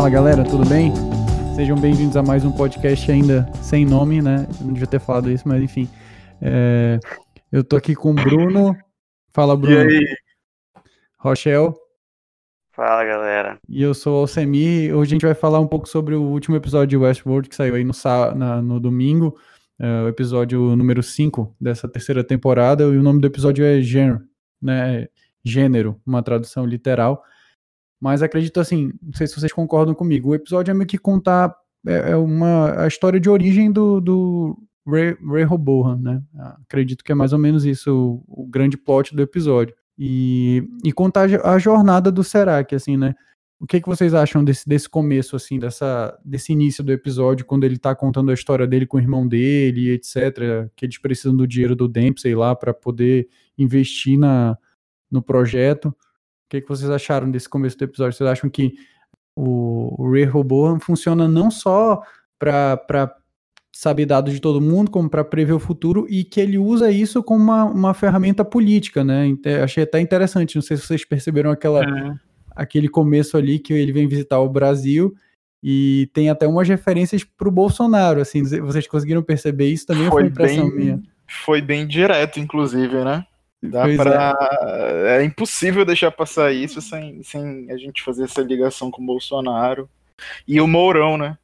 Fala galera, tudo bem? Sejam bem-vindos a mais um podcast ainda sem nome, né? Eu não devia ter falado isso, mas enfim. É, eu tô aqui com o Bruno. Fala, Bruno. E aí? Rochelle. Fala, galera. E eu sou o Alcemir. Hoje a gente vai falar um pouco sobre o último episódio de Westworld que saiu aí no, na, no domingo, é, o episódio número 5 dessa terceira temporada. E o nome do episódio é Gênero, né? Gênero, uma tradução literal. Mas acredito assim, não sei se vocês concordam comigo, o episódio é meio que contar é, é uma, a história de origem do, do Ray, Ray Robohan, né? Acredito que é mais ou menos isso o, o grande plot do episódio. E, e contar a jornada do Serac, assim, né? O que, que vocês acham desse, desse começo, assim, dessa, desse início do episódio, quando ele tá contando a história dele com o irmão dele, etc., que eles precisam do dinheiro do Dempsey lá para poder investir na, no projeto. O que, que vocês acharam desse começo do episódio? Vocês acham que o, o Ray Robô funciona não só para saber dados de todo mundo, como para prever o futuro, e que ele usa isso como uma, uma ferramenta política, né? Achei até interessante, não sei se vocês perceberam aquela, é. aquele começo ali que ele vem visitar o Brasil e tem até umas referências para o Bolsonaro, assim, vocês conseguiram perceber isso também foi, foi impressão bem, minha? Foi bem direto, inclusive, né? Dá pra... é. é impossível deixar passar isso sem, sem a gente fazer essa ligação com o Bolsonaro. E o Mourão, né?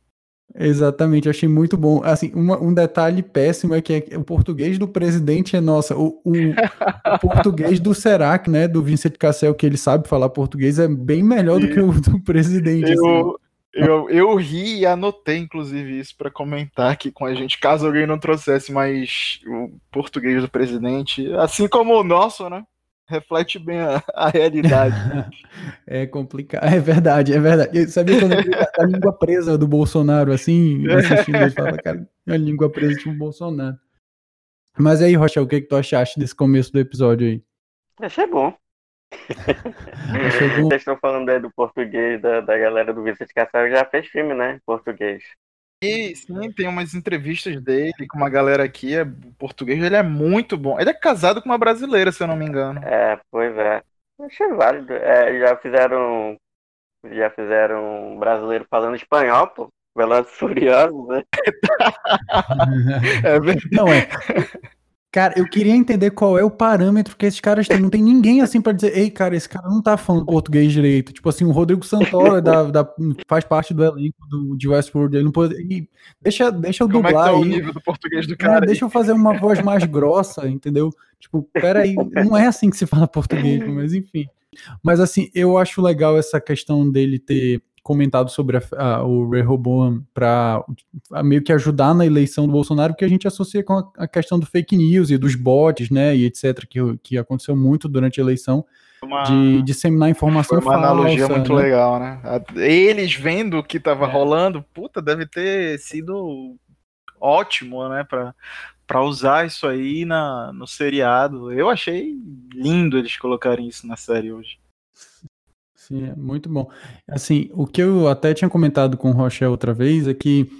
Exatamente, achei muito bom. Assim, uma, um detalhe péssimo é que é, o português do presidente é nossa. O, o, o português do Serac, né, do Vincent Cassel, que ele sabe falar português, é bem melhor do que o do presidente. Eu, assim. Eu, eu ri e anotei, inclusive, isso para comentar aqui com a gente, caso alguém não trouxesse mais o português do presidente, assim como o nosso, né? reflete bem a, a realidade. é complicado, é verdade, é verdade. Eu sabia quando a língua presa do Bolsonaro, assim, assistindo, ele falava, cara, a língua presa tipo Bolsonaro. Mas aí, Rocha, o que, que tu achaste desse começo do episódio aí? Achei bom. Vocês estão falando aí do português da, da galera do Vicente Cassel, já fez filme, né? Português. E sim, tem umas entrevistas dele com uma galera aqui, é, o português ele é muito bom. Ele é casado com uma brasileira, se eu não me engano. É, pois é. Achei válido. É, já fizeram. Já fizeram um brasileiro falando espanhol, pô. Velozes Furiosos, né? é verdade. Não, é. Cara, eu queria entender qual é o parâmetro que esses caras têm. Não tem ninguém assim para dizer, ei, cara, esse cara não tá falando português direito. Tipo assim, o Rodrigo Santoro da, da, faz parte do elenco do, de Westworld. Ele não pode. E deixa, deixa eu dublar Como é que tá aí. o nível do português do cara? É, deixa eu fazer uma voz mais grossa, entendeu? Tipo, peraí, não é assim que se fala português, mas enfim. Mas assim, eu acho legal essa questão dele ter comentado sobre a, a, o Rehoboam para meio que ajudar na eleição do Bolsonaro, porque a gente associa com a, a, questão do fake news e dos bots, né, e etc., que, que aconteceu muito durante a eleição, uma, de disseminar informação foi uma falsa. analogia muito né? legal, né? Eles vendo o que estava é. rolando, puta, deve ter sido ótimo, né, para para usar isso aí na, no seriado. Eu achei lindo eles colocarem isso na série hoje. Sim, é muito bom. Assim, o que eu até tinha comentado com o Rochelle outra vez é que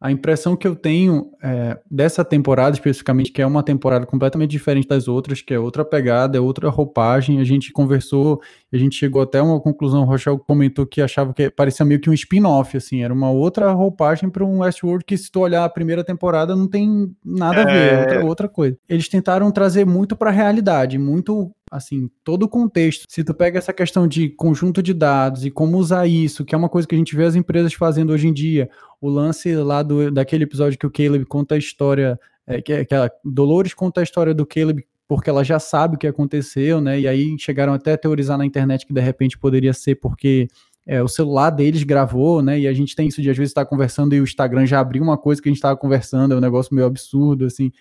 a impressão que eu tenho é, dessa temporada especificamente, que é uma temporada completamente diferente das outras, que é outra pegada, é outra roupagem, a gente conversou, a gente chegou até uma conclusão, o Rochelle comentou que achava que parecia meio que um spin-off, assim, era uma outra roupagem para um Westworld que se tu olhar a primeira temporada não tem nada a ver, é, é outra, outra coisa. Eles tentaram trazer muito para a realidade, muito assim, todo o contexto. Se tu pega essa questão de conjunto de dados e como usar isso, que é uma coisa que a gente vê as empresas fazendo hoje em dia, o lance lá do, daquele episódio que o Caleb conta a história, é, que, que a Dolores conta a história do Caleb porque ela já sabe o que aconteceu, né? E aí chegaram até a teorizar na internet que de repente poderia ser porque é, o celular deles gravou, né? E a gente tem isso de às vezes estar tá conversando e o Instagram já abriu uma coisa que a gente estava conversando, é um negócio meio absurdo, assim.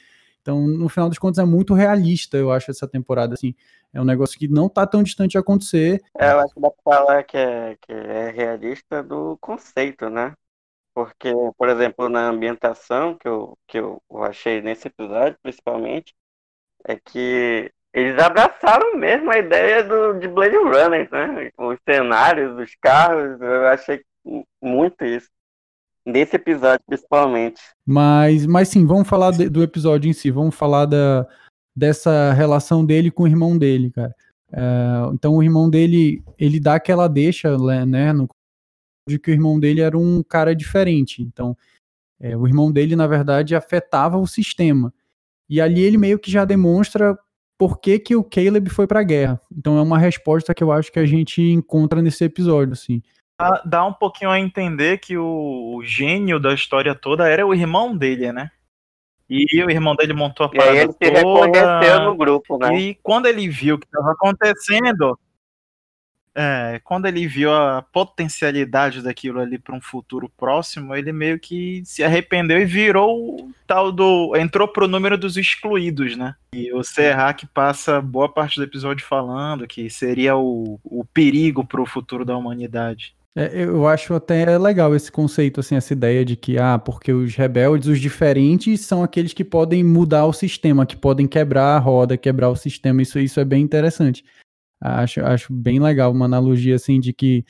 Então, no final das contas, é muito realista, eu acho, essa temporada, assim. É um negócio que não tá tão distante de acontecer. É, eu acho que dá pra falar que é, que é realista do conceito, né? Porque, por exemplo, na ambientação que eu, que eu achei nesse episódio, principalmente, é que eles abraçaram mesmo a ideia do, de Blade Runner, né? Os cenários, os carros, eu achei muito isso. Nesse episódio, principalmente. Mas, mas sim, vamos falar de, do episódio em si, vamos falar da, dessa relação dele com o irmão dele, cara. É, então o irmão dele, ele dá aquela deixa, né, no de que o irmão dele era um cara diferente. Então, é, o irmão dele, na verdade, afetava o sistema. E ali ele meio que já demonstra por que, que o Caleb foi para a guerra. Então é uma resposta que eu acho que a gente encontra nesse episódio, assim. Dá, dá um pouquinho a entender que o, o, gênio da história toda era o irmão dele, né? E o irmão dele montou a parada e aí ele se reconheceu no grupo, né? E quando ele viu o que estava acontecendo, é, quando ele viu a potencialidade daquilo ali para um futuro próximo, ele meio que se arrependeu e virou o tal do. entrou pro número dos excluídos, né? E o Serrak passa boa parte do episódio falando que seria o, o perigo para o futuro da humanidade. É, eu acho até legal esse conceito, assim, essa ideia de que, ah, porque os rebeldes, os diferentes, são aqueles que podem mudar o sistema, que podem quebrar a roda, quebrar o sistema. Isso, isso é bem interessante. Acho, acho bem legal uma analogia assim de que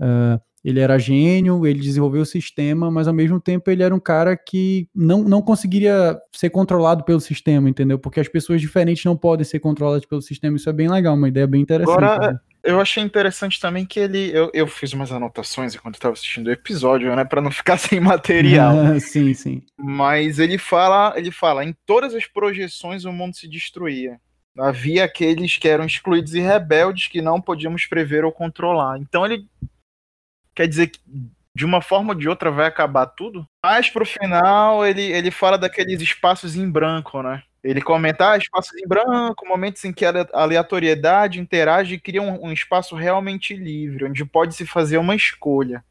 uh, ele era gênio, ele desenvolveu o sistema, mas ao mesmo tempo ele era um cara que não, não conseguiria ser controlado pelo sistema, entendeu? Porque as pessoas diferentes não podem ser controladas pelo sistema. Isso é bem legal, uma ideia bem interessante. Agora, assim. eu achei interessante também que ele. Eu, eu fiz umas anotações enquanto estava assistindo o episódio, né? para não ficar sem material. sim, sim. Mas ele fala, ele fala, em todas as projeções o mundo se destruía havia aqueles que eram excluídos e rebeldes que não podíamos prever ou controlar. Então ele quer dizer que de uma forma ou de outra vai acabar tudo. Mas pro final ele, ele fala daqueles espaços em branco, né? Ele comenta ah, espaços em branco, momentos em que a aleatoriedade interage e cria um, um espaço realmente livre, onde pode se fazer uma escolha.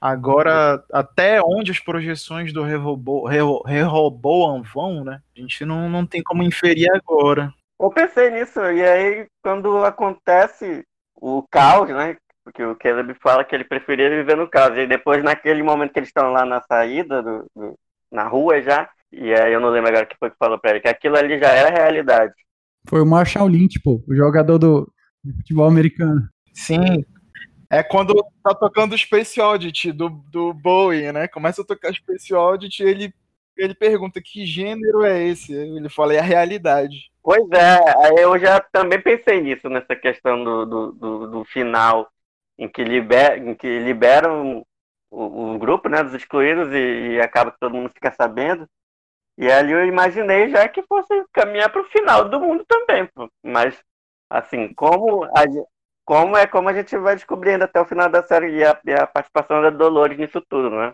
Agora, até onde as projeções do Rehoboam vão, né? A gente não, não tem como inferir agora. Eu pensei nisso, e aí quando acontece o caos, né? Porque o Caleb fala que ele preferia viver no caos. E depois, naquele momento que eles estão lá na saída, do, do, na rua já, e aí eu não lembro agora o que foi que falou pra ele, que aquilo ali já era realidade. Foi o Marshall Lynch, pô, o jogador do futebol americano. Sim. É quando tá tocando o Space Oddity do, do Bowie, né? Começa a tocar Space Oddity, ele, ele pergunta que gênero é esse? Ele fala, é a realidade. Pois é, eu já também pensei nisso, nessa questão do, do, do, do final, em que, liber, em que liberam o, o grupo né, dos excluídos e, e, acaba que todo mundo fica sabendo. E ali eu imaginei já que fosse caminhar para o final do mundo também. Pô. Mas, assim, como, a, como é como a gente vai descobrindo até o final da série e a, e a participação da Dolores nisso tudo, né?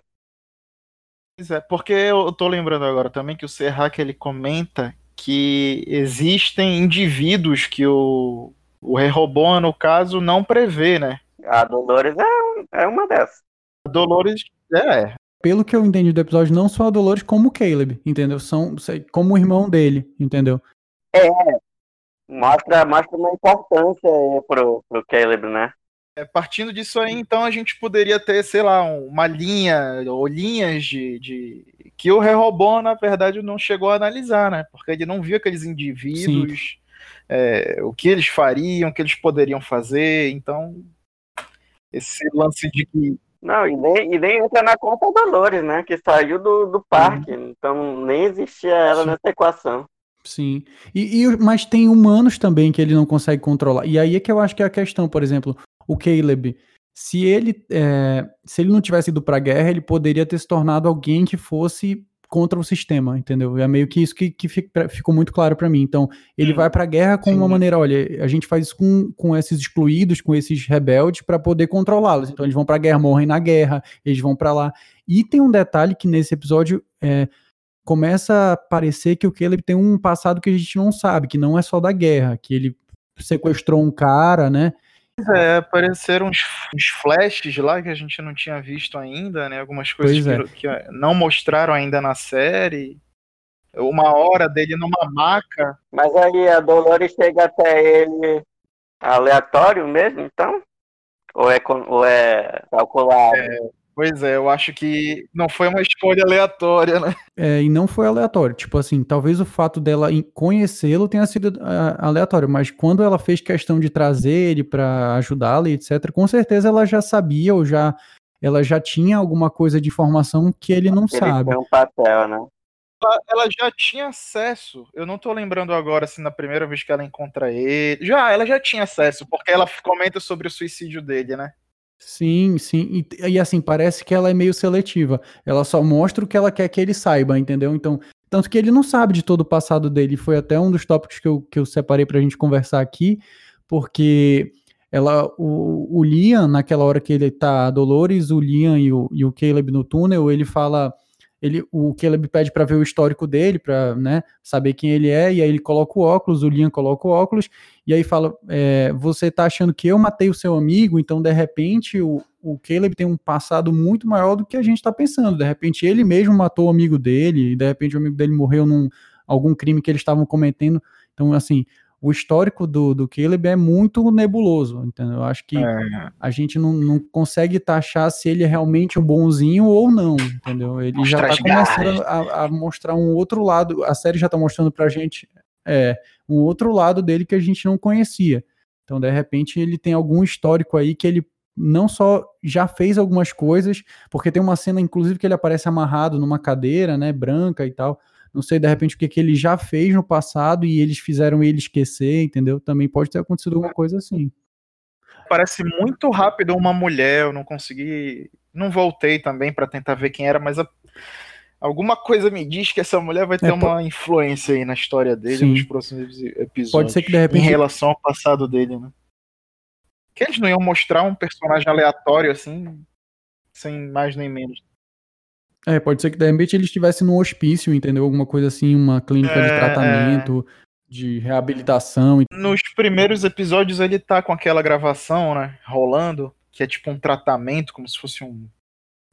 Pois é, porque eu tô lembrando agora também que o Serrac ele comenta que existem indivíduos que o, o Rehoboam, no caso, não prevê, né? A Dolores é, é uma dessas. A Dolores é. Pelo que eu entendi do episódio, não só a Dolores, como o Caleb, entendeu? São como o irmão dele, entendeu? É, mostra, mostra uma importância pro, pro Caleb, né? É, partindo disso aí, então, a gente poderia ter, sei lá, uma linha ou linhas de, de que o Rehoboam, na verdade, não chegou a analisar, né? Porque ele não viu aqueles indivíduos, é, o que eles fariam, o que eles poderiam fazer. Então, esse lance de que. Não, e nem, e nem entra na conta Dolores, né? Que saiu do, do parque. Uhum. Então, nem existia ela Sim. nessa equação. Sim. E, e, mas tem humanos também que ele não consegue controlar. E aí é que eu acho que é a questão, por exemplo, o Caleb se ele, é, se ele não tivesse ido para a guerra, ele poderia ter se tornado alguém que fosse contra o sistema, entendeu? É meio que isso que, que ficou muito claro para mim. Então, ele vai para a guerra com Sim. uma maneira, olha, a gente faz isso com, com esses excluídos, com esses rebeldes para poder controlá-los. Então, eles vão para a guerra, morrem na guerra, eles vão para lá. E tem um detalhe que nesse episódio é, começa a parecer que o Caleb tem um passado que a gente não sabe, que não é só da guerra, que ele sequestrou um cara, né? É, apareceram uns, uns, flashes lá que a gente não tinha visto ainda, né? Algumas coisas é. que, que, não mostraram ainda na série. Uma hora dele numa maca. Mas aí a Dolores chega até ele aleatório mesmo, então? Ou é, ou é calculado? É, Pois é, eu acho que não foi uma escolha aleatória, né? É, e não foi aleatório. Tipo assim, talvez o fato dela conhecê-lo tenha sido uh, aleatório, mas quando ela fez questão de trazer ele para ajudá-lo, etc., com certeza ela já sabia ou já ela já tinha alguma coisa de informação que ele não ele sabe. um papel, né? Ela, ela, já tinha acesso. Eu não tô lembrando agora se na primeira vez que ela encontra ele. Já, ela já tinha acesso, porque ela comenta sobre o suicídio dele, né? Sim, sim. E, e, assim, parece que ela é meio seletiva. Ela só mostra o que ela quer que ele saiba, entendeu? Então, tanto que ele não sabe de todo o passado dele. Foi até um dos tópicos que eu, que eu separei pra gente conversar aqui, porque ela, o, o Liam, naquela hora que ele tá a Dolores, o Liam e o, e o Caleb no túnel, ele fala ele, o Caleb pede para ver o histórico dele, para né, saber quem ele é, e aí ele coloca o óculos, o Liam coloca o óculos, e aí fala: é, Você tá achando que eu matei o seu amigo, então de repente o, o Caleb tem um passado muito maior do que a gente está pensando. De repente ele mesmo matou o amigo dele, e de repente o amigo dele morreu num algum crime que eles estavam cometendo. Então, assim, o histórico do, do Caleb é muito nebuloso, entendeu? Eu acho que é. a gente não, não consegue taxar se ele é realmente um bonzinho ou não, entendeu? Ele já está começando a, a, mostrar um outro lado, a série já está mostrando pra gente é, um outro lado dele que a gente não conhecia. Então, de repente, ele tem algum histórico aí que ele não só já fez algumas coisas, porque tem uma cena, inclusive, que ele aparece amarrado numa cadeira, né, branca e tal, não sei, de repente, o que, que ele já fez no passado e eles fizeram ele esquecer, entendeu? Também pode ter acontecido alguma coisa assim. Parece muito rápido uma mulher, eu não consegui. Não voltei também para tentar ver quem era, mas a... alguma coisa me diz que essa mulher vai ter é, uma influência aí na história dele Sim. nos próximos episódios. Pode ser que de repente. Em relação ao passado dele, né? Que eles não iam mostrar um personagem aleatório assim, sem mais nem menos. É, pode ser que de repente ele estivesse num hospício, entendeu? Alguma coisa assim, uma clínica é, de tratamento, é. de reabilitação. Nos primeiros episódios ele tá com aquela gravação, né? Rolando, que é tipo um tratamento, como se fosse um,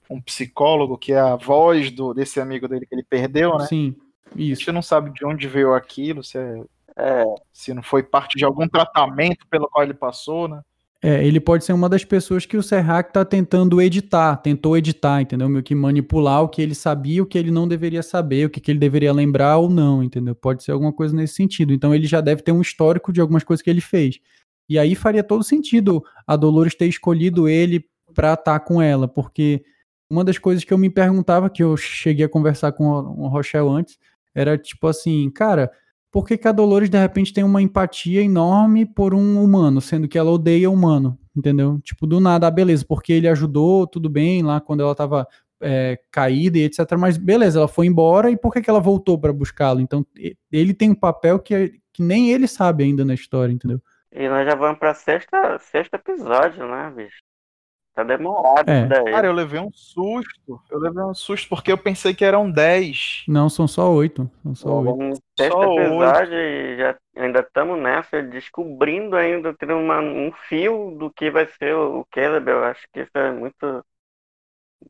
um psicólogo, que é a voz do, desse amigo dele que ele perdeu, né? Sim, isso. A gente não sabe de onde veio aquilo, se, é, é, se não foi parte de algum tratamento pelo qual ele passou, né? É, ele pode ser uma das pessoas que o Serrac está tentando editar, tentou editar, entendeu? Meio que manipular o que ele sabia, o que ele não deveria saber, o que, que ele deveria lembrar ou não, entendeu? Pode ser alguma coisa nesse sentido. Então ele já deve ter um histórico de algumas coisas que ele fez. E aí faria todo sentido a Dolores ter escolhido ele para estar tá com ela, porque uma das coisas que eu me perguntava, que eu cheguei a conversar com o Rochelle antes, era tipo assim, cara, por que, que a Dolores de repente tem uma empatia enorme por um humano, sendo que ela odeia humano, entendeu? Tipo, do nada, ah, beleza, porque ele ajudou, tudo bem, lá quando ela tava é, caída e etc. Mas beleza, ela foi embora e por que, que ela voltou para buscá-lo? Então, ele tem um papel que, que nem ele sabe ainda na história, entendeu? E nós já vamos pra sexta, sexto episódio, né, bicho? Tá demorado é. daí. Cara, eu levei um susto. Eu levei um susto porque eu pensei que eram 10. Não, são só 8. São só 8. Sexto episódio e já ainda estamos nessa, descobrindo ainda, tendo uma, um fio do que vai ser o Caleb. Eu acho que isso é muito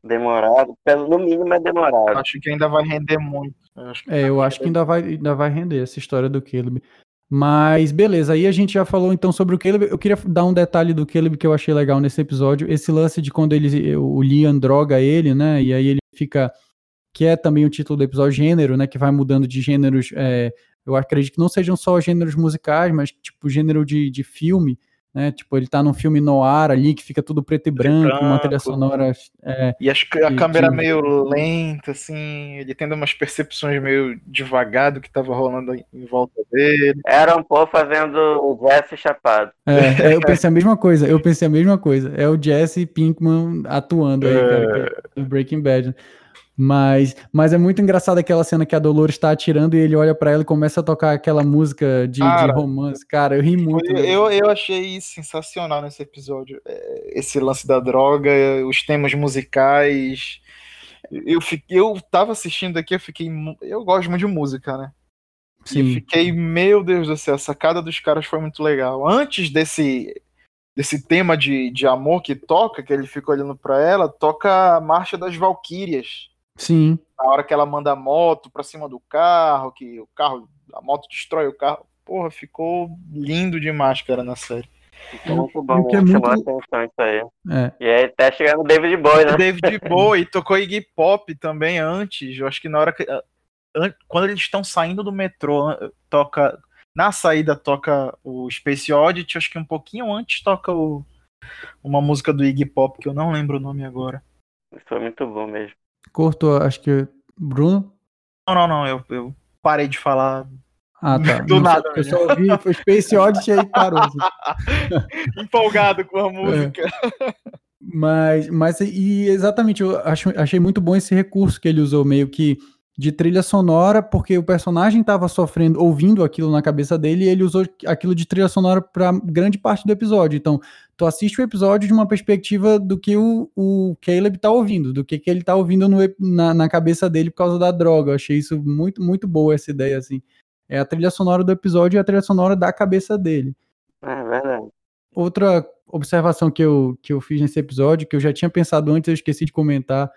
demorado. Pelo no mínimo é demorado. Acho que ainda vai render muito. Eu é, eu acho que ainda vai, ainda vai render essa história do Caleb. Mas beleza, aí a gente já falou então sobre o Caleb. Eu queria dar um detalhe do Caleb que eu achei legal nesse episódio. Esse lance de quando ele, o Liam droga ele, né? E aí ele fica. Que é também o título do episódio, gênero, né? Que vai mudando de gêneros. É, eu acredito que não sejam só gêneros musicais, mas tipo gênero de, de filme né? Tipo, ele tá num filme no ar ali que fica tudo preto e branco, branco. uma trilha sonora. É, e acho que a câmera de... meio lenta, assim, ele tendo umas percepções meio devagar do que tava rolando em volta dele. Era um pouco fazendo o Jesse chapado. É, é, eu pensei a mesma coisa, eu pensei a mesma coisa. É o Jesse Pinkman atuando aí, cara, é... do Breaking Bad. Mas, mas é muito engraçado aquela cena que a Dolores está atirando e ele olha para ela e começa a tocar aquela música de, cara, de romance. Cara, eu ri muito. Eu, eu, eu, achei sensacional nesse episódio. É, esse lance da droga, os temas musicais. Eu, fiquei, eu tava assistindo aqui, eu fiquei. Eu gosto muito de música, né? Sim. E fiquei, meu Deus do céu, a sacada dos caras foi muito legal. Antes desse desse tema de, de amor que toca, que ele fica olhando para ela, toca a Marcha das Valquírias. Sim. Na hora que ela manda a moto pra cima do carro, que o carro, a moto destrói o carro. Porra, ficou lindo demais, cara, na série. Ficou muito bom, é muito... atenção isso aí. É. E aí tá chegando o David Bowie, né? David Bowie tocou Iggy Pop também antes. Eu acho que na hora que. Quando eles estão saindo do metrô, toca. Na saída toca o Space Oddity, acho que um pouquinho antes toca o, uma música do Iggy Pop, que eu não lembro o nome agora. Isso foi muito bom mesmo. Cortou, acho que. Bruno? Não, não, não. Eu, eu parei de falar. Ah, tá. Do não, nada. Eu só ouvi, foi Space Odyssey e parou. Assim. Empolgado com a música. É. Mas, mas e exatamente, eu acho, achei muito bom esse recurso que ele usou, meio que de trilha sonora, porque o personagem estava sofrendo, ouvindo aquilo na cabeça dele, e ele usou aquilo de trilha sonora para grande parte do episódio. Então, tu assiste o episódio de uma perspectiva do que o, o Caleb tá ouvindo, do que, que ele tá ouvindo no, na, na cabeça dele por causa da droga. Eu achei isso muito, muito boa essa ideia, assim. É a trilha sonora do episódio e a trilha sonora da cabeça dele. É verdade. Outra observação que eu, que eu fiz nesse episódio, que eu já tinha pensado antes, eu esqueci de comentar,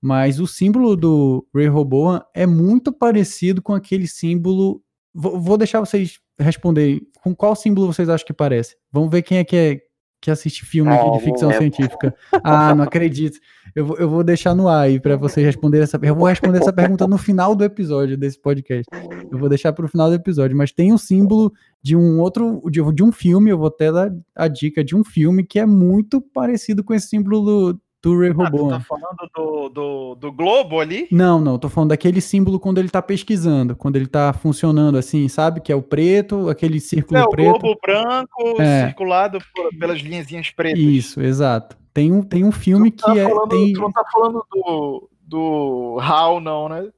mas o símbolo do Ray Roboan é muito parecido com aquele símbolo. Vou, vou deixar vocês responderem. Com qual símbolo vocês acham que parece? Vamos ver quem é que, é, que assiste filme de ficção científica. Ah, não acredito. Eu vou, eu vou deixar no ar aí para vocês responderem essa Eu vou responder essa pergunta no final do episódio desse podcast. Eu vou deixar para o final do episódio. Mas tem um símbolo de um outro. De, de um filme, eu vou até dar a dica de um filme que é muito parecido com esse símbolo do, do Ray Ah, tu tá falando do, do, do globo ali? Não, não, tô falando daquele símbolo quando ele tá pesquisando, quando ele tá funcionando assim, sabe? Que é o preto, aquele círculo É, o preto. globo branco É. circulado por- pelas linhazinhas pretas. Isso, exato. Tem um, tem um filme tá que é. falando, Tem... Tu não tá falando do, do HAL, não, né?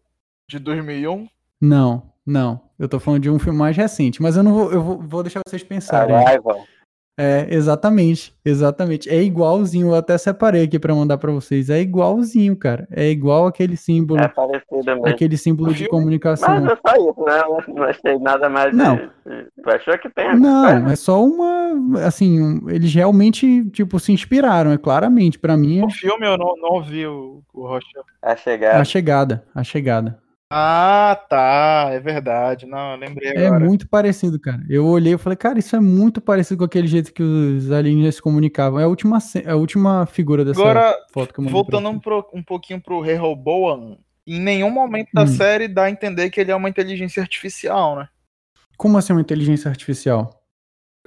De 2001? Não, não. Eu tô falando de um filme mais recente, mas eu não vou, eu vou, vou deixar vocês pensarem. Arrival. É, exatamente, exatamente. É igualzinho, eu até separei aqui pra mandar pra vocês. É igualzinho, cara. É igual aquele símbolo, É parecido mesmo. aquele símbolo de comunicação. Mas é só isso, né? Eu Não achei nada mais. Não. Tu achou que tem? Não, é só uma, assim, um- eles realmente, tipo, se inspiraram, é claramente, pra mim, O filme eu não, não vi o, o Rocha. A chegada. a chegada, a chegada. Ah, tá. É verdade. Não, eu lembrei É agora. muito parecido, cara. Eu olhei e falei, cara, isso é muito parecido com aquele jeito que os alienígenas se comunicavam. É a última, é a última figura dessa Agora, foto que eu voltando um, pro- um pouquinho pro Rehoboam, em nenhum momento da Hum. série dá a entender que ele é uma inteligência artificial, né? Como assim uma inteligência artificial?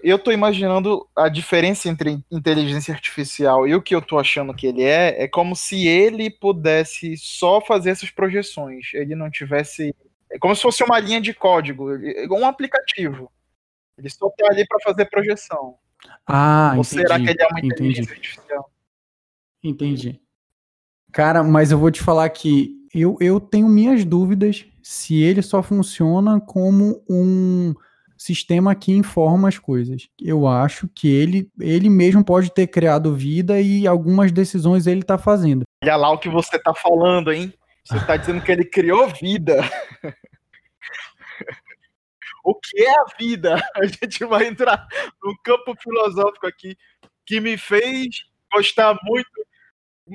Eu tô imaginando a diferença entre inteligência artificial e o que eu tô achando que ele é, é como se ele pudesse só fazer essas projeções. Ele não tivesse. É como se fosse uma linha de código, ele- um aplicativo. Ele só tá ali para fazer projeção. Ah, Ou entendi, será que ele é uma entendi, inteligência artificial? entendi. Cara, mas eu vou te falar que eu, eu tenho minhas dúvidas se ele só funciona como um sistema que informa as coisas. Eu acho que ele, ele mesmo pode ter criado vida e algumas decisões ele tá fazendo. Olha lá o que você tá falando, hein? Você tá dizendo que ele criou vida. o que é a vida? A gente vai entrar num campo filosófico aqui que me fez gostar muito.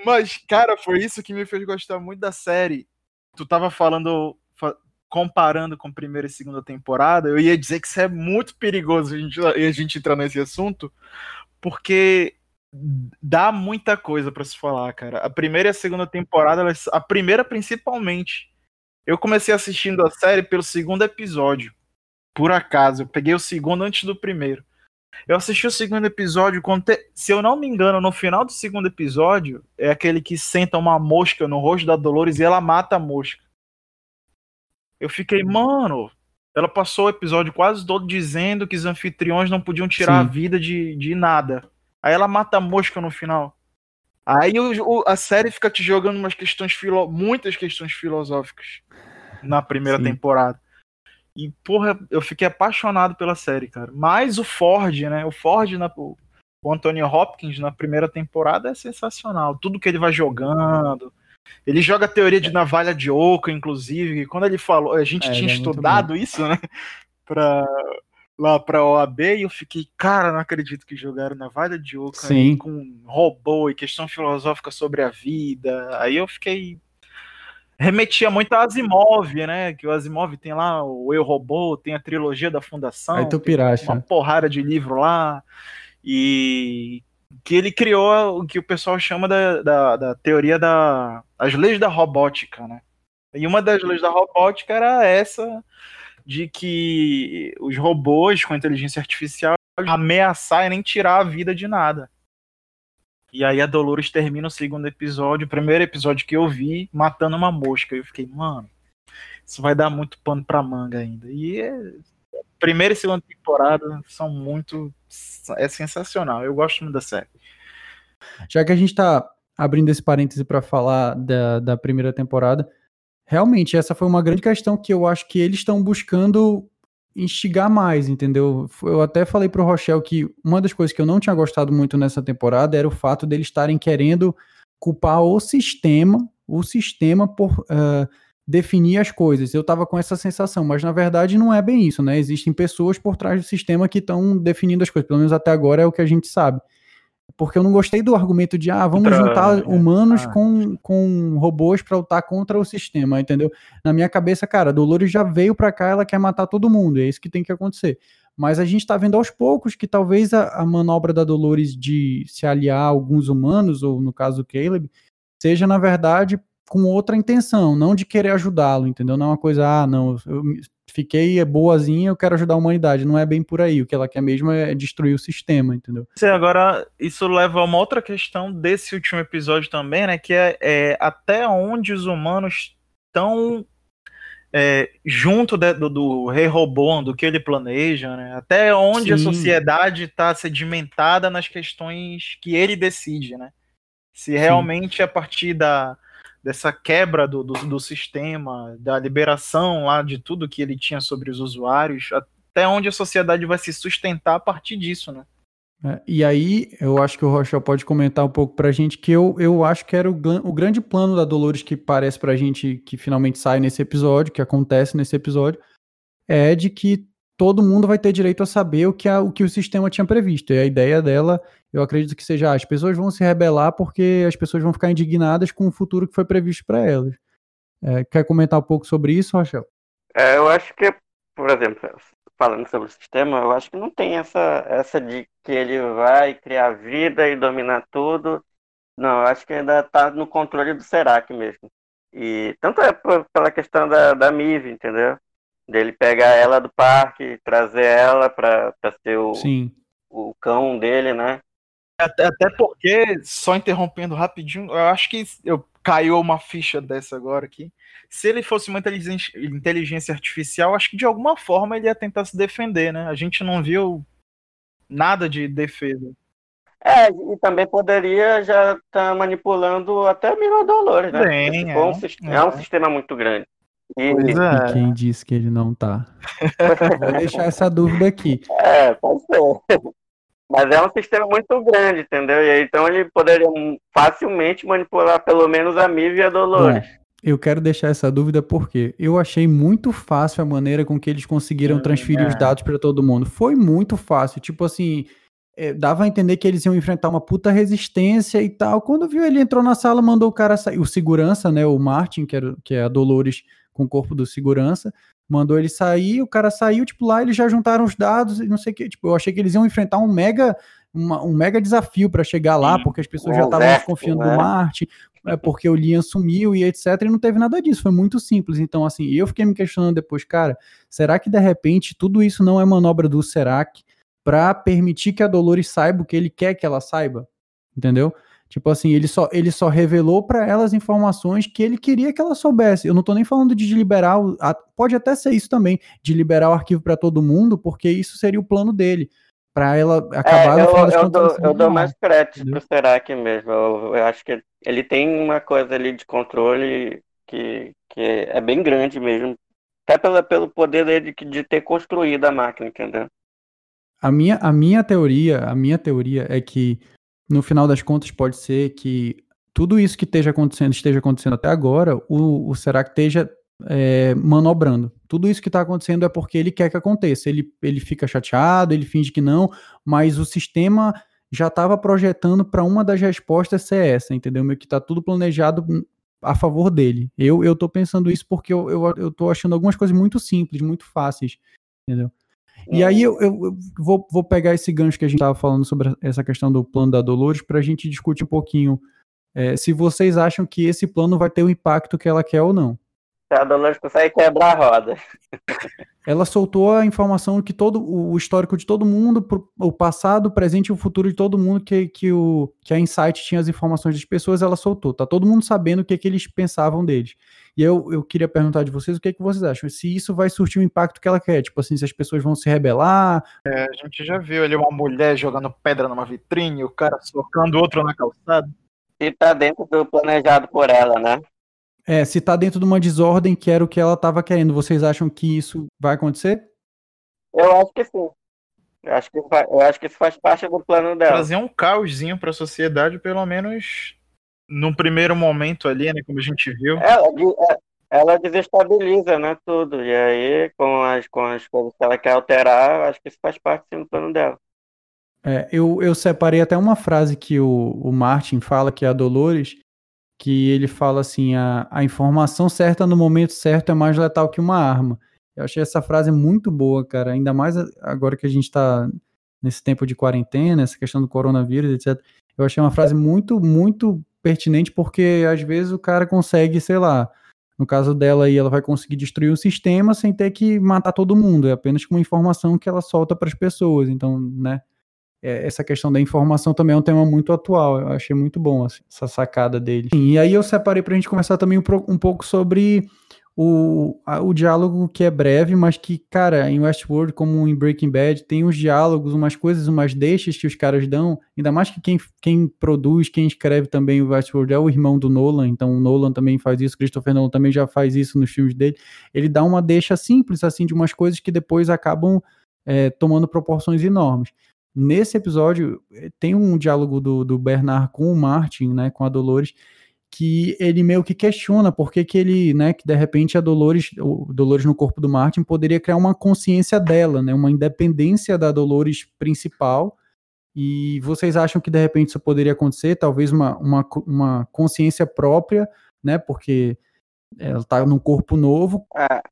Mas, cara, foi isso que me fez gostar muito da série. Tu tava falando, fa- comparando com primeira e segunda temporada, eu ia dizer que isso é muito perigoso a gente, a gente entrar nesse assunto, porque dá muita coisa pra se falar, cara. A primeira e a segunda temporada, elas- a primeira principalmente. Eu comecei assistindo a série pelo segundo episódio. Por acaso, eu peguei o segundo antes do primeiro. Eu assisti o segundo episódio, se eu não me engano, no final do segundo episódio, é aquele que senta uma mosca no rosto da Dolores e ela mata a mosca. Eu fiquei, mano, ela passou o episódio quase todo dizendo que os anfitriões não podiam tirar Sim. a vida de, de nada. Aí ela mata a mosca no final. Aí o- o- a série fica te jogando umas questões filo, muitas questões filosóficas na primeira Sim. temporada. E, porra, eu fiquei apaixonado pela série, cara. Mas o Ford, né? O Ford, na, o, o Anthony Hopkins na primeira temporada é sensacional. Tudo que ele vai jogando. Ele joga a teoria de navalha de oco, inclusive. e Quando ele falou, a gente É, tinha é estudado isso, né? Pra, lá pra OAB, e eu fiquei, cara, não acredito que jogaram navalha de oco aí com robô e questão filosófica sobre a vida. Aí eu fiquei. Remetia muito a Asimov, né? Que o Asimov tem lá o Eu Robô, tem a trilogia da Fundação, Aí tu piracha. uma porrada de livro lá. E que ele criou o que o pessoal chama da, da, da teoria da, as leis da robótica, né? E uma das leis da robótica era essa de que os robôs com inteligência artificial ameaçar e nem tirar a vida de nada. E aí a Dolores termina o segundo episódio, o primeiro episódio que eu vi, matando uma mosca. Eu fiquei, mano, isso vai dar muito pano pra manga ainda. E é, primeira e segunda temporada são muito. É sensacional. Eu gosto muito da série. Já que a gente está abrindo esse parêntese para falar da, da primeira temporada, realmente essa foi uma grande questão que eu acho que eles estão buscando instigar mais, entendeu? Eu até falei pro Rochelle que uma das coisas que eu não tinha gostado muito nessa temporada era o fato deles estarem querendo culpar o sistema, o sistema por uh, definir as coisas. Eu tava com essa sensação, mas na verdade não é bem isso, né? Existem pessoas por trás do sistema que estão definindo as coisas, pelo menos até agora é o que a gente sabe porque eu não gostei do argumento de, ah, vamos juntar humanos ah. com, com robôs para lutar contra o sistema, entendeu? Na minha cabeça, cara, a Dolores já veio para cá, ela quer matar todo mundo, é isso que tem que acontecer. Mas a gente está vendo aos poucos que talvez a, a, manobra da Dolores de se aliar a alguns humanos, ou no caso do Caleb, seja, na verdade, com outra intenção, não de querer ajudá-lo, entendeu? Não é uma coisa, ah, não, eu fiquei boazinha, eu quero ajudar a humanidade. Não é bem por aí. O que ela quer mesmo é destruir o sistema, entendeu? Sim, agora, isso leva a uma outra questão desse último episódio também, né? Que é, é até onde os humanos estão é, junto de, do, do, rei robô, do que ele planeja, né? Até onde Sim. a sociedade está sedimentada nas questões que ele decide, né? Se realmente Sim. a partir da, dessa quebra do, do, do, sistema, da liberação lá de tudo que ele tinha sobre os usuários, até onde a sociedade vai se sustentar a partir disso, né? É, e aí, eu acho que o Rochel pode comentar um pouco pra gente que eu, eu acho que era o, o grande plano da Dolores que parece pra gente que finalmente sai nesse episódio, que acontece nesse episódio, é de que todo mundo vai ter direito a saber o que, a, o, que o sistema tinha previsto. E a ideia dela, eu acredito que seja, as pessoas vão se rebelar porque as pessoas vão ficar indignadas com o futuro que foi previsto para elas. É, quer comentar um pouco sobre isso, Rachel? É, eu acho que, por exemplo, falando sobre o sistema, eu acho que não tem essa, essa de que ele vai criar vida e dominar tudo. Não, eu acho que ainda está no controle do Serac mesmo. E tanto é pela questão da, da MIV, entendeu? dele pegar ela do parque, trazer ela para ser o, Sim. o cão dele, né? Até, até porque, só interrompendo rapidinho, eu acho que eu caiu uma ficha dessa agora aqui. Se ele fosse uma inteligência, inteligência artificial, acho que de alguma forma ele ia tentar se defender, né? A gente não viu nada de defesa. É, e também poderia já estar tá manipulando até Miro Dolores, né? Bem, é, um, é. é um sistema muito grande. E... É. e quem disse que ele não tá? Vou deixar essa dúvida aqui. É, pode ser. Mas é um sistema muito grande, entendeu? E então ele poderia facilmente manipular pelo menos a Miv e a Dolores. É, eu quero deixar essa dúvida porque eu achei muito fácil a maneira com que eles conseguiram transferir é. os dados para todo mundo. Foi muito fácil. Tipo assim, é, dava a entender que eles iam enfrentar uma puta resistência e tal. Quando viu, ele entrou na sala, mandou o cara sair. O segurança, né? O Martin, que, era, que é a Dolores com o corpo do segurança, mandou ele sair, o cara saiu, tipo, lá eles já juntaram os dados e não sei o que, tipo, eu achei que eles iam enfrentar um mega, uma, um mega desafio para chegar lá, porque as pessoas já estavam desconfiando né? do Marte, é, porque o Liam sumiu e etc, e não teve nada disso, foi muito simples, então assim, eu fiquei me questionando depois, cara, será que de repente tudo isso não é manobra do Serac para permitir que a Dolores saiba o que ele quer que ela saiba, entendeu? Tipo assim, ele só, ele só revelou para elas informações que ele queria que ela soubesse. Eu não tô nem falando de liberar, pode até ser isso também, de liberar o arquivo para todo mundo, porque isso seria o plano dele. Para ela acabar é, eu, eu, eu, dou, eu dou mais crédito entendeu? pro Serac mesmo. Eu, eu, acho que ele tem uma coisa ali de controle que, que é bem grande mesmo. Até pela, pelo poder dele de, de ter construído a máquina, entendeu? A minha, a minha teoria, a minha teoria é que no final das contas, pode ser que tudo isso que esteja acontecendo, esteja acontecendo até agora, o, o Serac esteja é, manobrando. Tudo isso que está acontecendo é porque ele quer que aconteça. Ele, ele fica chateado, ele finge que não, mas o sistema já estava projetando para uma das respostas ser essa, entendeu? Meio que está tudo planejado a favor dele. Eu, eu pensando isso porque eu, eu, eu achando algumas coisas muito simples, muito fáceis, entendeu? E aí eu, eu, vou, vou pegar esse gancho que a gente estava falando sobre essa questão do plano da Dolores para a gente discutir um pouquinho é, se vocês acham que esse plano vai ter o impacto que ela quer ou não. A Dolores consegue quebrar a roda. Ela soltou a informação que todo o histórico de todo mundo, o passado, o presente e o futuro de todo mundo que, que, o, que a Insight tinha as informações das pessoas, ela soltou. Tá todo mundo sabendo o que, que eles pensavam deles. E eu, eu queria perguntar de vocês o que, é que vocês acham, se isso vai surtir o impacto que ela quer, tipo assim, se as pessoas vão se rebelar. É, a gente já viu ali uma mulher jogando pedra numa vitrine, o cara socando outro na calçada. Se tá dentro do planejado por ela, né? É, se tá dentro de uma desordem que era o que ela tava querendo, vocês acham que isso vai acontecer? Eu acho que sim. Eu acho que, eu acho que isso faz parte do plano dela. Trazer um caoszinho pra sociedade, pelo menos num primeiro momento ali, né? Como a gente viu. Ela, é, ela desestabiliza, né? Tudo. E aí, com as, com as coisas que ela quer alterar, acho que isso faz parte sim, do plano dela. É, eu, eu separei até uma frase que o, o Martin fala, que é a Dolores, que ele fala assim: a, a informação certa no momento certo é mais letal que uma arma. Eu achei essa frase muito boa, cara. Ainda mais agora que a gente está nesse tempo de quarentena, essa questão do coronavírus, etc. Eu achei uma frase muito, muito pertinente, porque às vezes o cara consegue, sei lá, no caso dela aí, ela vai conseguir destruir o sistema sem ter que matar todo mundo. É apenas com uma informação que ela solta para as pessoas. Então, né? É, essa questão da informação também é um tema muito atual. Eu achei muito bom assim, essa sacada dele. E aí eu separei para a gente conversar também um, um pouco sobre o, a, o diálogo que é breve, mas que, cara, em Westworld, como em Breaking Bad, tem uns diálogos, umas coisas, umas deixas que os caras dão, ainda mais que quem, quem produz, quem escreve também o Westworld é o irmão do Nolan, então o Nolan também faz isso, Christopher Nolan também já faz isso nos filmes dele, ele dá uma deixa simples, assim, de umas coisas que depois acabam é, tomando proporções enormes. Nesse episódio, eh, tem um diálogo do, do Bernard com o Martin, né, com a Dolores, que ele meio que questiona por que, que ele, né, que de repente a Dolores, o Dolores no corpo do Martin poderia criar uma consciência dela, né, uma independência da Dolores principal. E vocês acham que de repente isso poderia acontecer? Talvez uma, uma, uma consciência própria, né, porque ela está num corpo novo. É,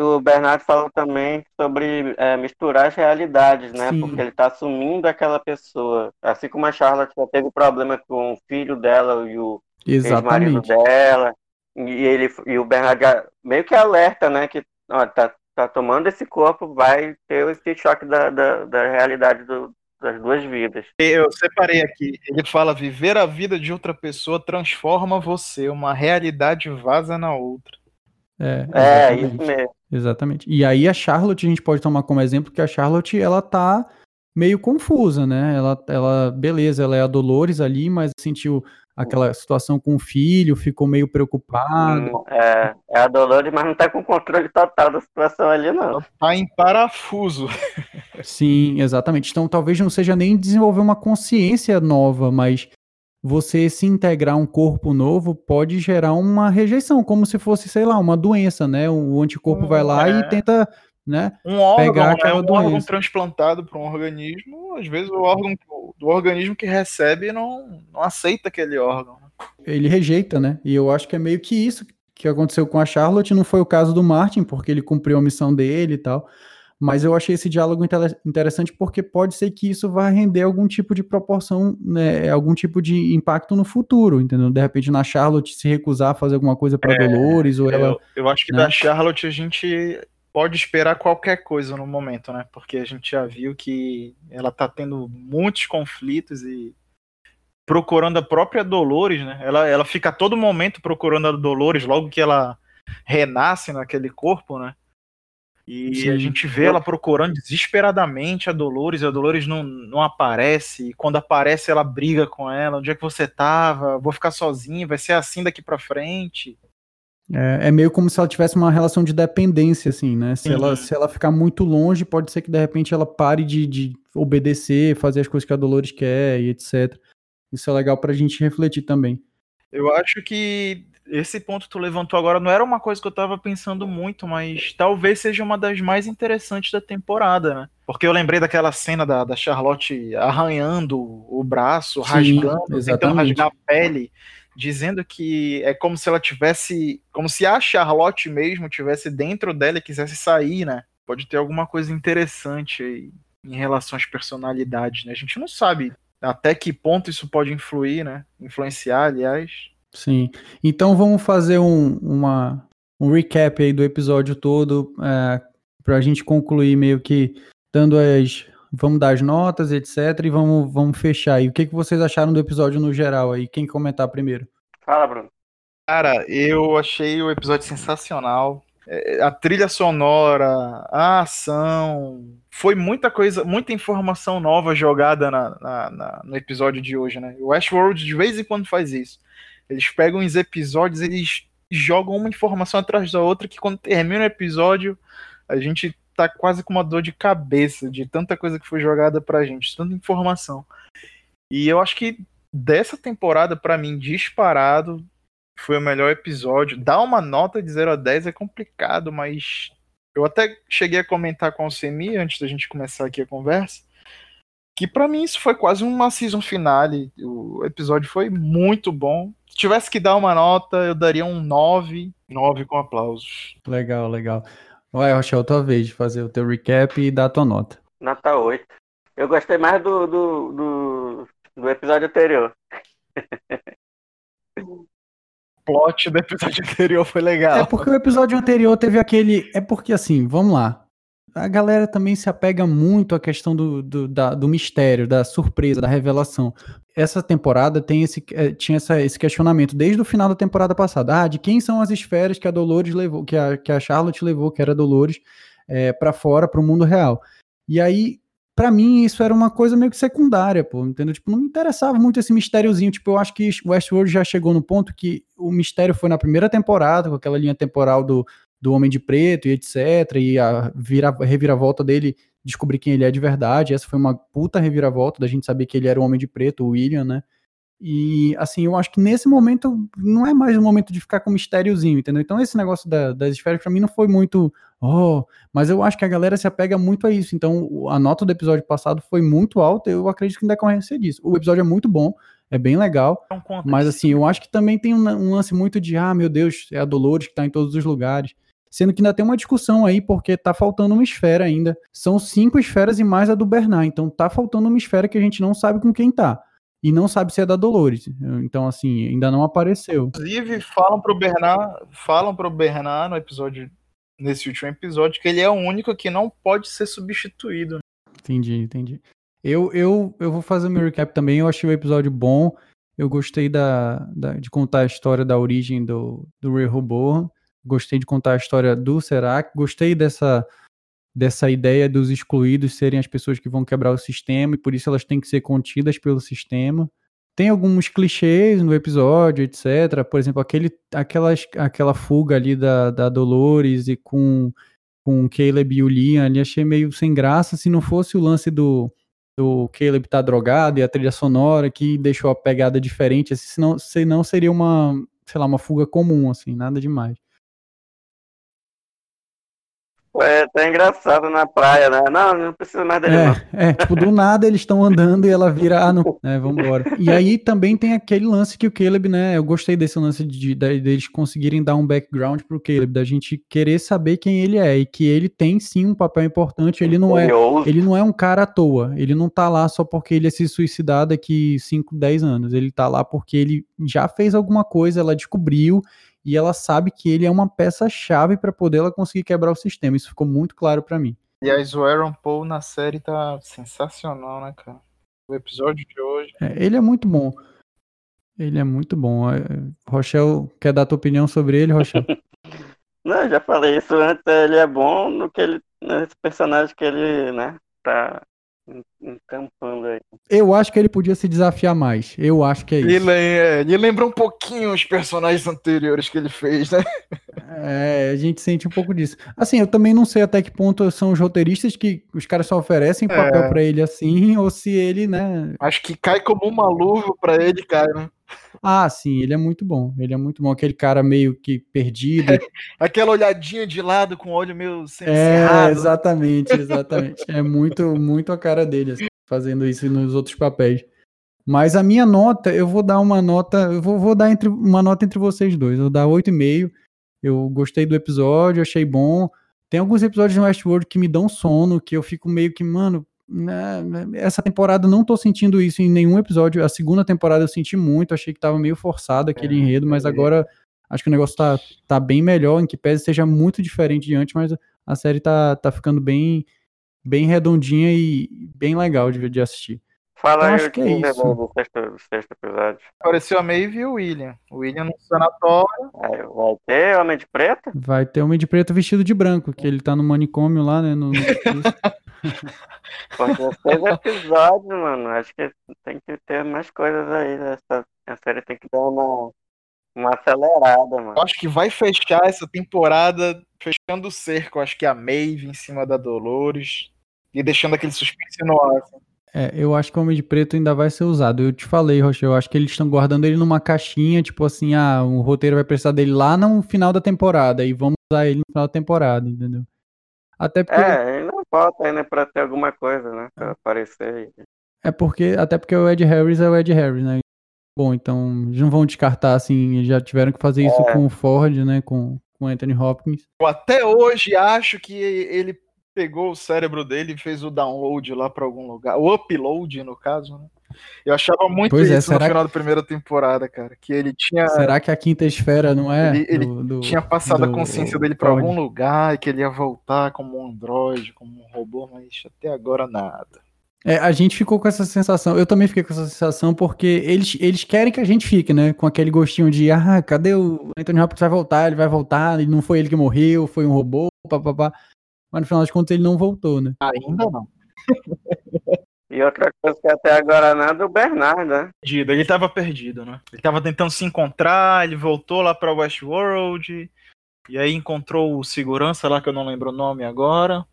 o Bernardo falou também sobre é, misturar as realidades, né? Sim. Porque ele está assumindo aquela pessoa. Assim como a Charlotte já teve problema com o filho dela e o ex-marido dela. E, ele, e o Bernardo meio que alerta, né? Que ó, tá, tá tomando esse corpo, vai ter esse choque da, da, da realidade do, das duas vidas. Eu separei aqui. Ele fala: viver a vida de outra pessoa transforma você, uma realidade vaza na outra. É, é isso mesmo. Exatamente. E aí a Charlotte a gente pode tomar como exemplo que a Charlotte ela tá meio confusa, né? Ela, ela beleza, ela é a Dolores ali, mas sentiu aquela situação com o filho, ficou meio preocupado. Hum, é, é a Dolores, mas não tá com controle total da situação ali, não. Tá em parafuso. Sim, exatamente. Então talvez não seja nem desenvolver uma consciência nova, mas você se integrar a um corpo novo pode gerar uma rejeição, como se fosse, sei lá, uma doença, né? O anticorpo hum, vai lá é. e tenta né? Um órgão, pegar né? um doença. órgão transplantado para um organismo, às vezes o órgão do organismo que recebe não, não aceita aquele órgão. Né? Ele rejeita, né? E eu acho que é meio que isso que aconteceu com a Charlotte, não foi o caso do Martin, porque ele cumpriu a missão dele e tal. Mas eu achei esse diálogo interessante porque pode ser que isso vá render algum tipo de proporção, né, algum tipo de impacto no futuro, entendeu? De repente na Charlotte se recusar a fazer alguma coisa para é, Dolores ou ela. Eu, eu acho que né? da Charlotte a gente pode esperar qualquer coisa no momento, né? Porque a gente já viu que ela tá tendo muitos conflitos e procurando a própria Dolores, né? Ela, ela fica a todo momento procurando a Dolores, logo que ela renasce naquele corpo, né? E Sim. a gente vê ela procurando desesperadamente a Dolores, e a Dolores não, não aparece, e quando aparece ela briga com ela, onde é que você tava? Vou ficar sozinha, vai ser assim daqui para frente. É, é, meio como se ela tivesse uma relação de dependência, assim, né? Se, uhum. ela, se ela ficar muito longe, pode ser que de repente ela pare de, de obedecer, fazer as coisas que a Dolores quer e etc. Isso é legal pra gente refletir também. Eu acho que esse ponto que tu levantou agora não era uma coisa que eu tava pensando muito, mas talvez seja uma das mais interessantes da temporada, né? Porque eu lembrei daquela cena da, da Charlotte arranhando o braço, Sim, rasgando, exatamente. tentando rasgar a pele dizendo que é como se ela tivesse, como se a Charlotte mesmo tivesse dentro dela e quisesse sair, né? Pode ter alguma coisa interessante aí em relação às personalidades, né? A gente não sabe até que ponto isso pode influir, né? Influenciar, aliás. Sim. Então vamos fazer um, uma, um recap aí do episódio todo é, para a gente concluir meio que dando as vamos dar as notas, etc. E vamos, vamos fechar aí. O que, que vocês acharam do episódio no geral aí? Quem comentar primeiro? Fala, Bruno. Cara, eu achei o episódio sensacional. É, a trilha sonora, a ação, foi muita coisa, muita informação nova jogada na, na, na, no episódio de hoje, né? O Westworld de vez em quando faz isso. Eles pegam os episódios, eles jogam uma informação atrás da outra que quando termina o episódio, a gente tá quase com uma dor de cabeça de tanta coisa que foi jogada pra gente, tanta informação. E eu acho que dessa temporada, para mim, disparado, foi o melhor episódio. Dar uma nota de 0 a 10 é complicado, mas eu até cheguei a comentar com o Semi antes da gente começar aqui a conversa, que para mim isso foi quase uma season finale. O episódio foi muito bom. Se tivesse que dar uma nota, eu daria um 9, 9 com aplausos. Legal, legal. Vai, Rochelle, tua vez de fazer o teu recap e dar a tua nota. Nota 8. Eu gostei mais do, do, do, do episódio anterior. plot do episódio anterior foi legal. É porque o episódio anterior teve aquele. É porque assim, vamos lá. A galera também se apega muito à questão do, do, da, do mistério, da surpresa, da revelação. Essa temporada tem esse, é, tinha essa, esse questionamento desde o final da temporada passada. Ah, de quem são as esferas que a Dolores levou, que a, que a Charlotte levou, que era Dolores, é, para fora, para o mundo real. E aí para mim isso era uma coisa meio que secundária, pô, entendeu? Tipo, não me interessava muito esse mistériozinho, tipo, eu acho que Westworld já chegou no ponto que o mistério foi na primeira temporada, com aquela linha temporal do, do Homem de Preto e etc, e a vira, reviravolta dele descobrir quem ele é de verdade, essa foi uma puta reviravolta da gente saber que ele era o Homem de Preto, o William, né? E, assim, eu acho que nesse momento não é mais o momento de ficar com mistériozinho, entendeu? Então, esse negócio da, das esferas, pra mim, não foi muito, oh, mas eu acho que a galera se apega muito a isso. Então, a nota do episódio passado foi muito alta, eu acredito que em decorrência disso. O episódio é muito bom, é bem legal, mas, assim, eu acho que também tem um, um lance muito de, ah, meu Deus, é a Dolores que tá em todos os lugares. Sendo que ainda tem uma discussão aí, porque tá faltando uma esfera ainda. São cinco esferas e mais a do Bernard. Então tá faltando uma esfera que a gente não sabe com quem tá e não sabe se é da Dolores. Então, assim, ainda não apareceu. Inclusive, falam pro Bernard, falam pro Bernard no episódio, nesse último episódio, que ele é o único que não pode ser substituído. Entendi, entendi. Eu, eu, eu vou fazer o meu recap também. Eu achei o episódio bom. Eu gostei da, da de contar a história da origem do, do Rehoboam. Gostei de contar a história do Serac. Gostei dessa dessa ideia dos excluídos serem as pessoas que vão quebrar o sistema e por isso elas têm que ser contidas pelo sistema. Tem alguns clichês no episódio, etc. Por exemplo, aquele, aquelas, aquela fuga ali da, da Dolores e com, com Caleb e o Liam ali, achei meio sem graça. Se não fosse o lance do, do Caleb estar tá drogado e a trilha sonora que deixou a pegada diferente, assim, senão, senão seria uma, sei lá, uma fuga comum, assim, nada demais. É até engraçado na praia, né? Não, não precisa mais dele, é, não. É, tipo, do nada eles estão andando e ela vira, ah, não, é, vambora. E aí também tem aquele lance que o Caleb, né, eu gostei desse lance de, de, deles conseguirem dar um background pro Caleb, da gente querer saber quem ele é, e que ele tem sim um papel importante, ele não é, ele não é um cara à toa, ele não tá lá só porque ele ia se suicidar daqui 5, 10 anos, ele tá lá porque ele já fez alguma coisa, ela descobriu, e ela sabe que ele é uma peça-chave para poder ela conseguir quebrar o sistema. Isso ficou muito claro para mim. E a o Aaron Paul na série tá sensacional, né, cara? O episódio de hoje. É, ele é muito bom. Ele é muito bom. É, Rochelle, quer dar tua opinião sobre ele, Rochelle? Não, já falei isso antes. Ele é bom no que ele, nesse personagem que ele, né, tá encampando aí. Eu acho que ele podia se desafiar mais. Eu acho que é isso. Ele, é, ele lembra um pouquinho os personagens anteriores que ele fez, né? É, a gente sente um pouco disso. Assim, eu também não sei até que ponto são os roteiristas que os caras só oferecem papel é. para ele assim, ou se ele, né? Acho que cai como uma luva para ele, cara. Né? Ah, sim, ele é muito bom. Ele é muito bom. Aquele cara meio que perdido. Aquela olhadinha de lado com o olho meio É, exatamente, exatamente. é muito, muito a cara dele, assim, fazendo isso nos outros papéis. Mas a minha nota, eu vou dar uma nota, eu vou, vou dar entre, uma nota entre vocês dois. Eu vou dar 8,5. Eu gostei do episódio, achei bom. Tem alguns episódios no Westworld que me dão sono, que eu fico meio que, mano, essa temporada não tô sentindo isso em nenhum episódio. A segunda temporada eu senti muito, achei que tava meio forçado aquele é, enredo, mas é. agora acho que o negócio tá, tá bem melhor, em que pese seja muito diferente de antes, mas a série tá, tá ficando bem, bem redondinha e bem legal de, de assistir. Fala Eu aí acho o que é do sexto, sexto episódio. Apareceu a Maeve e o William. O William no sanatório. Aí, vai ter Homem de Preto? Vai ter Homem de Preto vestido de branco, que ele tá no manicômio lá, né? No, Porque seis episódios, mano. Acho que tem que ter mais coisas aí. Essa, a série tem que dar uma, uma acelerada, mano. Eu acho que vai fechar essa temporada fechando o cerco. Acho que a Maeve em cima da Dolores. E deixando aquele suspense no ar. assim. É, eu acho que o Homem de Preto ainda vai ser usado. Eu te falei, Rocha, eu acho que eles estão guardando ele numa caixinha, tipo assim, ah, o roteiro vai precisar dele lá no final da temporada e vamos usar ele no final da temporada, entendeu? Até porque É, ainda falta ainda pra ter alguma coisa, né? Pra aparecer. é porque até porque o Ed Harris é o Ed Harris, né? Bom, então eles não vão descartar assim, já tiveram que fazer isso É. com o Ford, né, com com o Anthony Hopkins. Eu até hoje acho que ele pegou o cérebro dele e fez o download lá pra algum lugar. O upload, no caso, né? Eu achava muito Pois é, isso no será final da primeira temporada, cara. Que ele tinha, Será que a quinta esfera não é? Ele- ele do- do- tinha passado a do consciência dele pra Ford? algum lugar e que ele ia voltar como um androide, como um robô, mas até agora nada. É, a gente ficou com essa sensação. Eu também fiquei com essa sensação porque eles, eles querem que a gente fique, né? Com aquele gostinho de, ah, cadê o Anthony Hopkins vai voltar? Ele vai voltar, e não foi ele que morreu, foi um robô, papapá. Mas no final das contas ele não voltou, né? Ainda não. E outra coisa que até agora nada, o Bernard, né? Perdido, ele tava perdido, né? Ele tava tentando se encontrar, ele voltou lá pra Westworld, e aí encontrou o segurança lá, que eu não lembro o nome agora.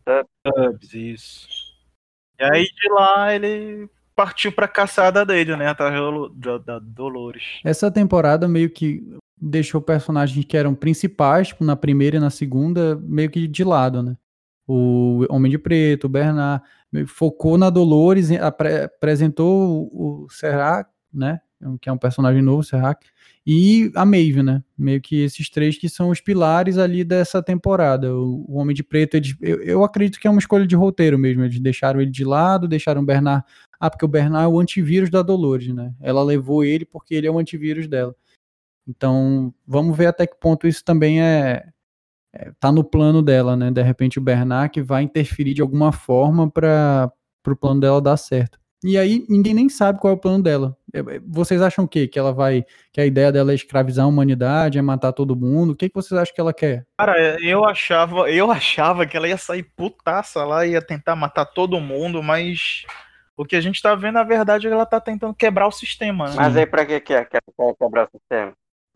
Tubbs, isso. E aí de lá ele partiu pra caçada dele, né? Atrás da, da Dolores. Essa temporada meio que deixou personagens que eram principais, tipo, na primeira e na segunda, meio que de lado, né? O Homem de Preto, o Bernard, focou na Dolores, apre- apresentou o, Serrak, né? Que é um personagem novo, Serrak, e a Maeve, né? Meio que esses três que são os pilares ali dessa temporada. O, o Homem de Preto, eles- eu, eu acredito que é uma escolha de roteiro mesmo. Eles deixaram ele de lado, deixaram o Bernard. Ah, porque o Bernard é o antivírus da Dolores, né? Ela levou ele porque ele é o antivírus dela. Então, vamos ver até que ponto isso também é, é tá no plano dela, né? De repente o Bernard que vai interferir de alguma forma para o plano dela dar certo. E aí ninguém nem sabe qual é o plano dela. É, é, Vocês acham o quê? Que ela vai, que a ideia dela é escravizar a humanidade, é matar todo mundo? O que, que vocês acham que ela quer? Cara, eu achava, eu achava que ela ia sair putaça lá, ia tentar matar todo mundo, mas o que a gente tá vendo, na verdade, é que ela tá tentando quebrar o sistema, né? Mas aí pra que que é? Quebrar o sistema?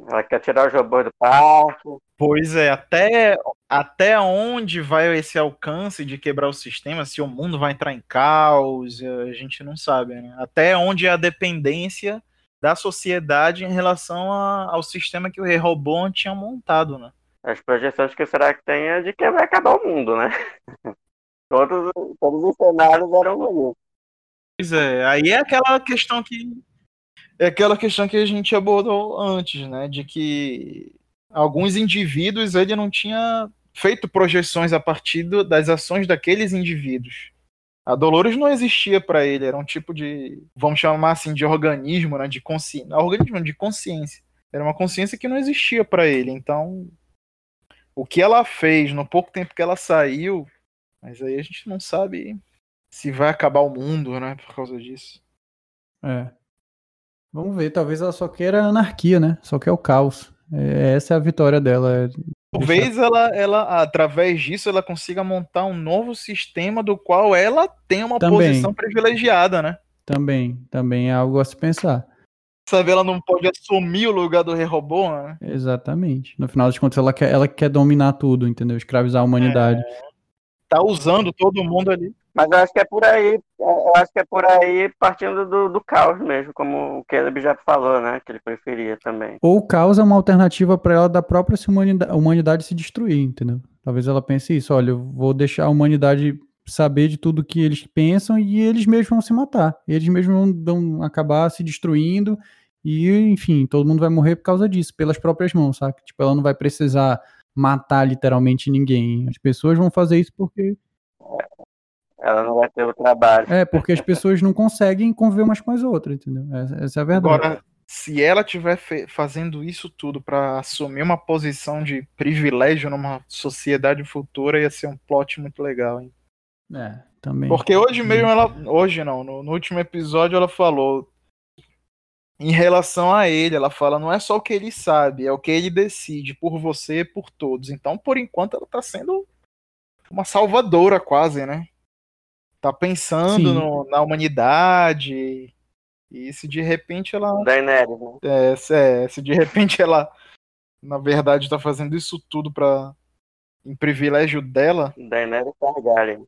Ela quer tirar os robôs do parque. Pois é, até, até onde vai esse alcance de quebrar o sistema, se o mundo vai entrar em caos, a gente não sabe, né? Até onde é a dependência da sociedade em relação a- ao sistema que o Robô tinha montado, né? As projeções que será que tem é de que vai acabar o mundo, né? todos, todos os cenários eram ruins. Pois é, aí é aquela questão que é aquela questão que a gente abordou antes, né, de que alguns indivíduos ele não tinha feito projeções a partir do- das ações daqueles indivíduos. A Dolores não existia para ele, era um tipo de, vamos chamar assim, de organismo, né, de consciência, organismo de consciência. Era uma consciência que não existia para ele. Então, o que ela fez no pouco tempo que ela saiu, mas aí a gente não sabe se vai acabar o mundo, né, por causa disso. É. Vamos ver, talvez ela só queira anarquia, né? Só quer o caos. É, essa é a vitória dela. é Talvez ela, ela, através disso, ela consiga montar um novo sistema do qual ela tem uma Também. posição privilegiada, né? Também, também é algo a se pensar. Sabe, ela não pode assumir o lugar do Rei Robô, né? Exatamente. No final das contas, ela quer, ela quer dominar tudo, entendeu? Escravizar a humanidade. Tá usando todo mundo ali. Mas eu acho que é por aí, eu acho que é por aí partindo do, do caos mesmo, como o Caleb já falou, né? Que ele preferia também. Ou causa uma alternativa para ela da própria humanidade, se destruir, entendeu? Talvez ela pense isso, olha, eu vou deixar a humanidade saber de tudo que eles pensam e eles mesmos vão se matar. Eles mesmos vão, vão acabar se destruindo e, enfim, todo mundo vai morrer por causa disso, pelas próprias mãos, sabe? Tipo, ela não vai precisar matar literalmente ninguém. As pessoas vão fazer isso porque Ela não vai ter o trabalho. é porque as pessoas não conseguem conviver umas com as outras, entendeu? Essa, essa é a verdade. Agora, se ela estiver fazendo isso tudo pra assumir uma posição de privilégio numa sociedade futura, ia ser um plot muito legal, hein? É, também. Porque hoje mesmo ela. Hoje não, no, no último episódio ela falou. Em relação a ele, ela fala, não é só o que ele sabe, é o que ele decide por você e por todos. Então, por enquanto, ela tá sendo uma salvadora quase, né? Tá pensando no, na humanidade. E se de repente ela. Daenerys, né? É, se, é, se de repente ela, na verdade, tá fazendo isso tudo pra. em privilégio dela. Daenerys Targaryen.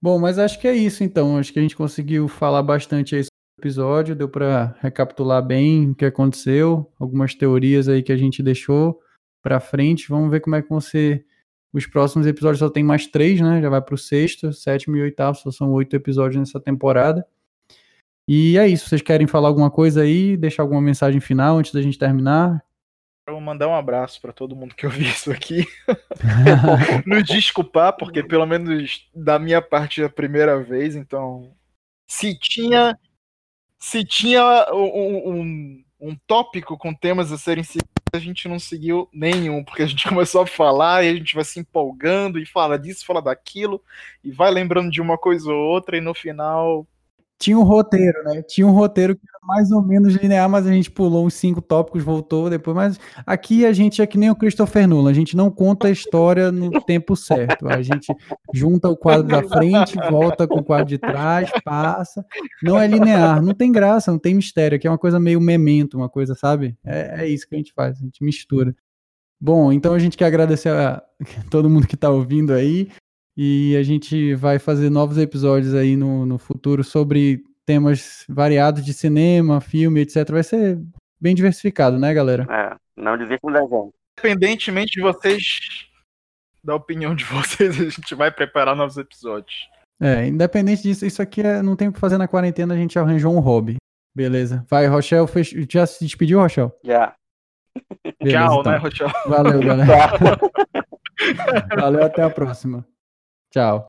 Bom, mas acho que é isso então. Acho que a gente conseguiu falar bastante aí episódio, deu para recapitular bem o que aconteceu, algumas teorias aí que a gente deixou para frente. Vamos ver como é que vão ser os próximos episódios. Só tem mais três, né? Já vai para o sexto, sétimo e oitavo. Só são oito episódios nessa temporada. E é isso. Vocês querem falar alguma coisa aí? Deixar alguma mensagem final antes da gente terminar? Eu vou mandar um abraço para todo mundo que ouviu isso aqui. Nos desculpar, porque pelo menos da minha parte é a primeira vez, então se tinha se tinha um, um, um, tópico com temas a serem seguidos, a gente não seguiu nenhum, porque a gente começou a falar e a gente vai se empolgando e fala disso, fala daquilo, e vai lembrando de uma coisa ou outra, e no final tinha um roteiro, né? Tinha um roteiro que era mais ou menos linear, mas a gente pulou uns cinco tópicos, voltou depois. Mas aqui a gente é que nem o Christopher Nolan, a gente não conta a história no tempo certo. A gente junta o quadro da frente, volta com o quadro de trás, passa. Não é linear, não tem graça, não tem mistério. Aqui é uma coisa meio memento, uma coisa, sabe? É, é isso que a gente faz, a gente mistura. Bom, então a gente quer agradecer a todo mundo que está ouvindo aí. E a gente vai fazer novos episódios aí no, no futuro sobre temas variados de cinema, filme, etc. Vai ser bem diversificado, né, galera? É, não desistam da gente. Independentemente de vocês, da opinião de vocês, a gente vai preparar novos episódios. É, independente disso, isso aqui é, não tem o que fazer na quarentena, a gente arranjou um hobby. Beleza. Vai, Rochelle, fech... já se despediu, Rochelle? Já. Beleza, Tchau, então. né, Rochelle? Valeu, galera. Valeu, até a próxima. Tchau.